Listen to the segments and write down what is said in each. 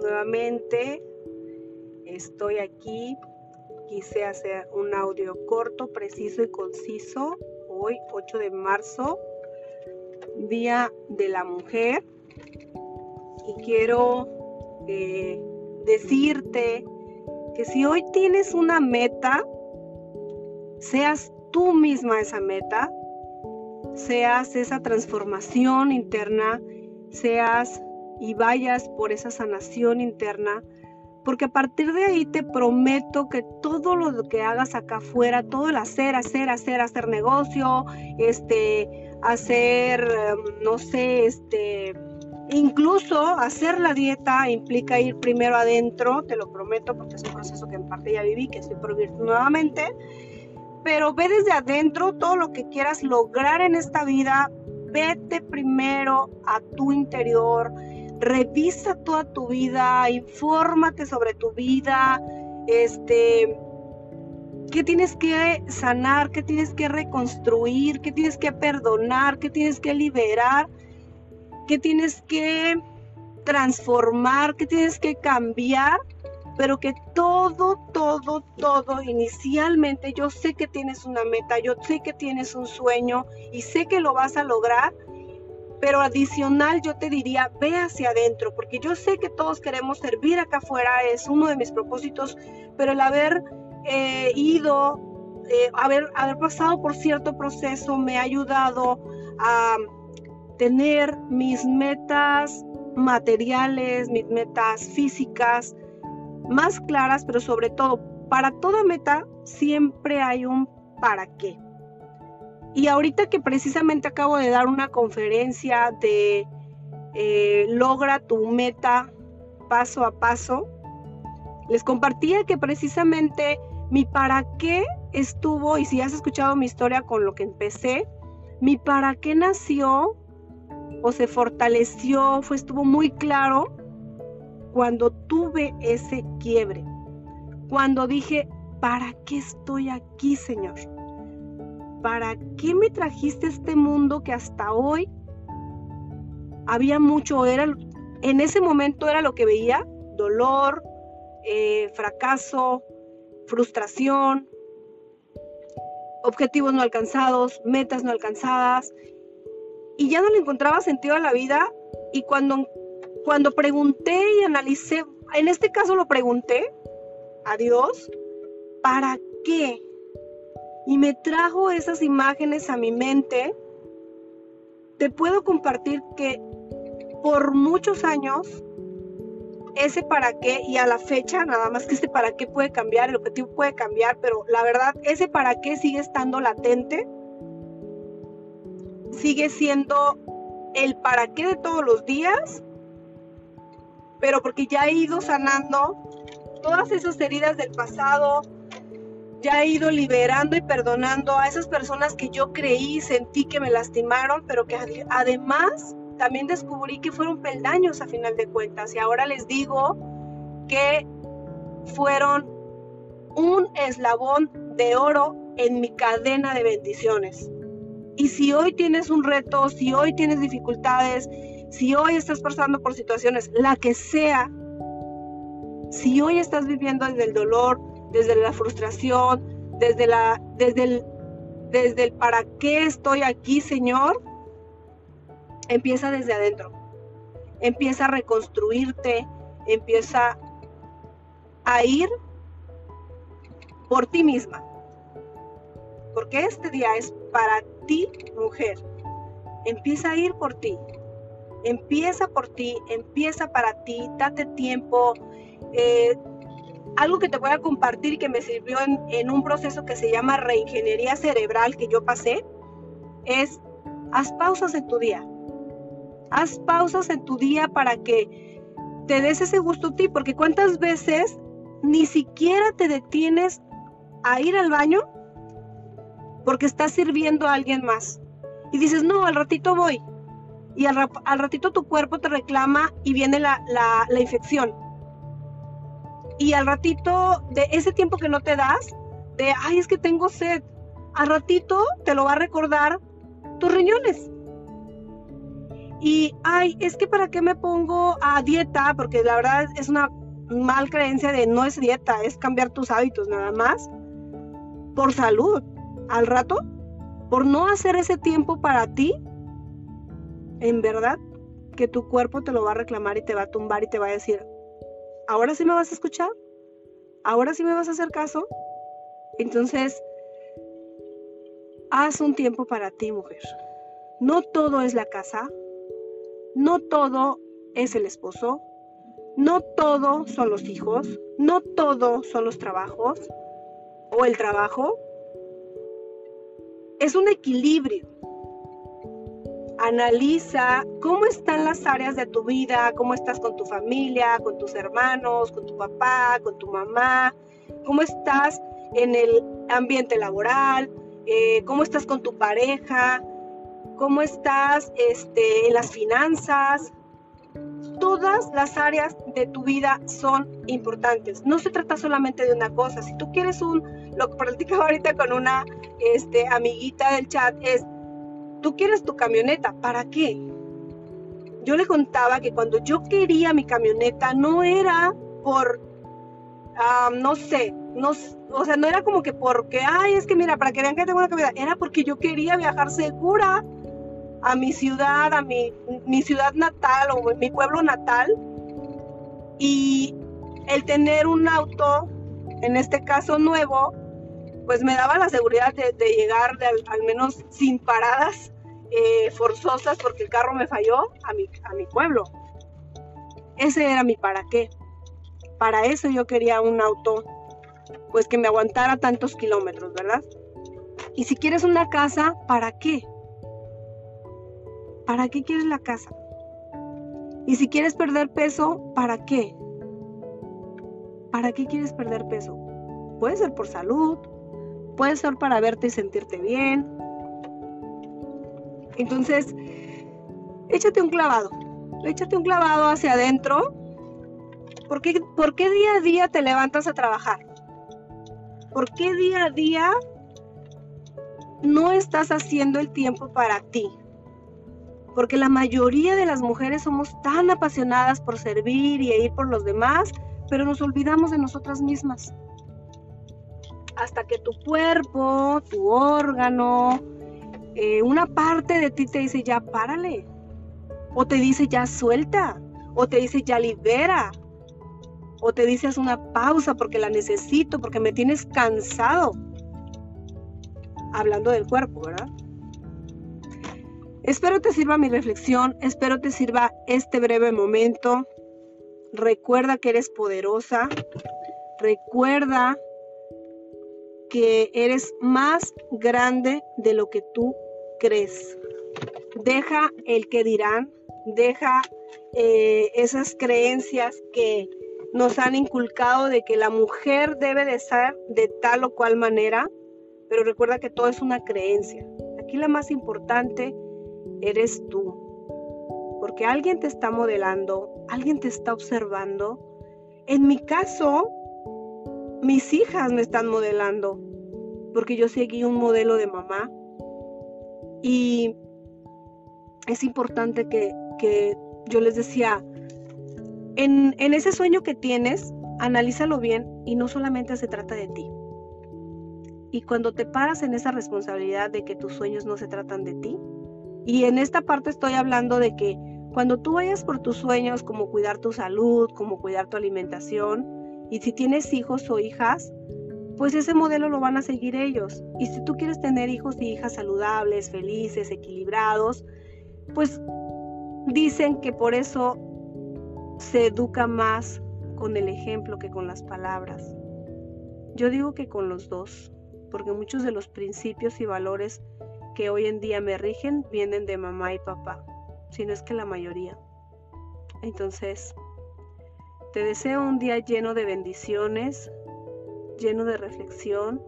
Nuevamente estoy aquí. Quise hacer un audio corto, preciso y conciso. Hoy, 8 de marzo, Día de la Mujer. Y quiero eh, decirte que si hoy tienes una meta, seas tú misma esa meta, seas esa transformación interna, seas y vayas por esa sanación interna, porque a partir de ahí te prometo que todo lo que hagas acá afuera, todo el hacer, hacer, hacer, hacer negocio, este, hacer, em, no sé, este, incluso hacer la dieta implica ir primero adentro, te lo prometo, porque es un proceso que en parte ya viví, que estoy por nuevamente, pero ve desde adentro todo lo que quieras lograr en esta vida, vete primero a tu interior, revisa toda tu vida, infórmate sobre tu vida, este, qué tienes que sanar, qué tienes que reconstruir, qué tienes que perdonar, qué tienes que liberar, qué tienes que transformar, qué tienes que cambiar, pero que todo, todo, todo, inicialmente yo sé que tienes una meta, yo sé que tienes un sueño y sé que lo vas a lograr, pero adicional yo te diría, ve hacia adentro, porque yo sé que todos queremos servir acá afuera, es uno de mis propósitos, pero el haber eh, ido, eh, haber, haber pasado por cierto proceso me ha ayudado a tener mis metas materiales, mis metas físicas más claras, pero sobre todo, para toda meta siempre hay un para qué. Y ahorita que precisamente acabo de dar una conferencia de eh, logra tu meta paso a paso, les compartía que precisamente mi para qué estuvo, y si has escuchado mi historia con lo que empecé, mi para qué nació o se fortaleció, fue, estuvo muy claro cuando tuve ese quiebre, cuando dije, ¿para qué estoy aquí, Señor? ¿Para qué me trajiste este mundo que hasta hoy había mucho, era, en ese momento era lo que veía, dolor, eh, fracaso, frustración, objetivos no alcanzados, metas no alcanzadas, y ya no le encontraba sentido a la vida, y cuando, cuando pregunté y analicé, en este caso lo pregunté a Dios, ¿para qué? Y me trajo esas imágenes a mi mente, te puedo compartir que por muchos años ese para qué y a la fecha nada más que ese para qué puede cambiar, el objetivo puede cambiar, pero la verdad ese para qué sigue estando latente, sigue siendo el para qué de todos los días, pero porque ya he ido sanando todas esas heridas del pasado, ya he ido liberando y perdonando a esas personas que yo creí y sentí que me lastimaron, pero que además también descubrí que fueron peldaños a final de cuentas. Y ahora les digo que fueron un eslabón de oro en mi cadena de bendiciones. Y si hoy tienes un reto, si hoy tienes dificultades, si hoy estás pasando por situaciones, la que sea, si hoy estás viviendo desde el dolor, desde la frustración, desde, la, desde, el, desde el para qué estoy aquí, Señor, empieza desde adentro. Empieza a reconstruirte, empieza a ir por ti misma. Porque este día es para ti, mujer. Empieza a ir por ti. Empieza por ti, empieza para ti, date tiempo. Eh, algo que te voy a compartir que me sirvió en, un proceso que se llama reingeniería cerebral que yo pasé, es haz pausas en tu día. Haz pausas en tu día para que te des ese gusto a ti, porque cuántas veces ni siquiera te detienes a ir al baño porque estás sirviendo a alguien más. Y dices, no, al ratito voy. Y al, ratito tu cuerpo te reclama y viene la infección y al ratito de ese tiempo que no te das, de, ay, es que tengo sed, al ratito te lo va a recordar tus riñones. Y, ay, es que para qué me pongo a dieta, porque la verdad es una mal creencia de no es dieta, es cambiar tus hábitos nada más, por salud, al rato, por no hacer ese tiempo para ti, en verdad que tu cuerpo te lo va a reclamar y te va a tumbar y te va a decir, ahora sí me vas a escuchar, ahora sí me vas a hacer caso. Entonces, haz un tiempo para ti, mujer. No todo es la casa, no todo es el esposo, no todo son los hijos, no todo son los trabajos o el trabajo. Es un equilibrio. Analiza cómo están las áreas de tu vida, cómo estás con tu familia, con tus hermanos, con tu papá, con tu mamá, cómo estás en el ambiente laboral, eh, cómo estás con tu pareja, cómo estás este, en las finanzas. Todas las áreas de tu vida son importantes. No se trata solamente de una cosa. Si tú quieres un, lo que platicaba ahorita con una este, amiguita del chat, es, tú quieres tu camioneta, ¿para qué? Yo le contaba que cuando yo quería mi camioneta no era por, no sé, no, o sea, no era como que porque, ay, es que mira, para que vean que tengo una camioneta, era porque yo quería viajar segura a mi ciudad, a mi, mi ciudad natal o mi pueblo natal. Y el tener un auto, en este caso nuevo, pues me daba la seguridad de, llegar al, menos sin paradas eh, forzosas porque el carro me falló a mi, a mi pueblo. Ese era mi para qué. Para eso yo quería un auto, pues que me aguantara tantos kilómetros, ¿verdad? Y si quieres una casa, ¿para qué? ¿Para qué quieres la casa? Y si quieres perder peso, ¿para qué? ¿Para qué quieres perder peso? Puede ser por salud, puede ser para verte y sentirte bien. Entonces, échate un clavado, échate un clavado hacia adentro. ¿Por qué, ¿Por qué día a día te levantas a trabajar? ¿Por qué día a día no estás haciendo el tiempo para ti? porque la mayoría de las mujeres somos tan apasionadas por servir y ir por los demás, pero nos olvidamos de nosotras mismas. Hasta que tu cuerpo, tu órgano, eh, una parte de ti te dice ya párale, o te dice ya suelta, o te dice ya libera, o te dice haz una pausa porque la necesito, porque me tienes cansado. Hablando del cuerpo, ¿verdad? Espero te sirva mi reflexión, espero te sirva este breve momento. Recuerda que eres poderosa, recuerda que eres más grande de lo que tú crees. Deja el que dirán, deja eh, esas creencias que nos han inculcado de que la mujer debe de ser de tal o cual manera, pero recuerda que todo es una creencia. Aquí la más importante eres tú. Porque alguien te está modelando, alguien te está observando. En mi caso, mis hijas me están modelando, porque yo seguí un modelo de mamá. Y es importante que, yo les decía, en, en ese sueño que tienes, analízalo bien y no solamente se trata de ti. Y cuando te paras en esa responsabilidad de que tus sueños no se tratan de ti, y en esta parte estoy hablando de que cuando tú vayas por tus sueños, como cuidar tu salud, como cuidar tu alimentación, y si tienes hijos o hijas, pues ese modelo lo van a seguir ellos. Y si tú quieres tener hijos y hijas saludables, felices, equilibrados, pues dicen que por eso se educa más con el ejemplo que con las palabras. Yo digo que con los dos, porque muchos de los principios y valores que hoy en día me rigen vienen de mamá y papá, si no es que la mayoría. Entonces, te deseo un día lleno de bendiciones, lleno de reflexión,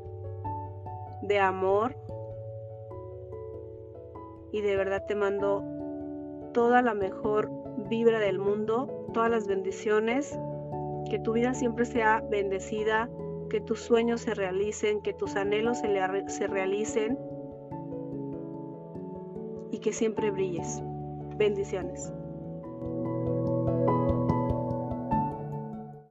de amor y de verdad te mando toda la mejor vibra del mundo, todas las bendiciones, que tu vida siempre sea bendecida, que tus sueños se realicen, que tus anhelos se, se realicen y que siempre brilles. Bendiciones.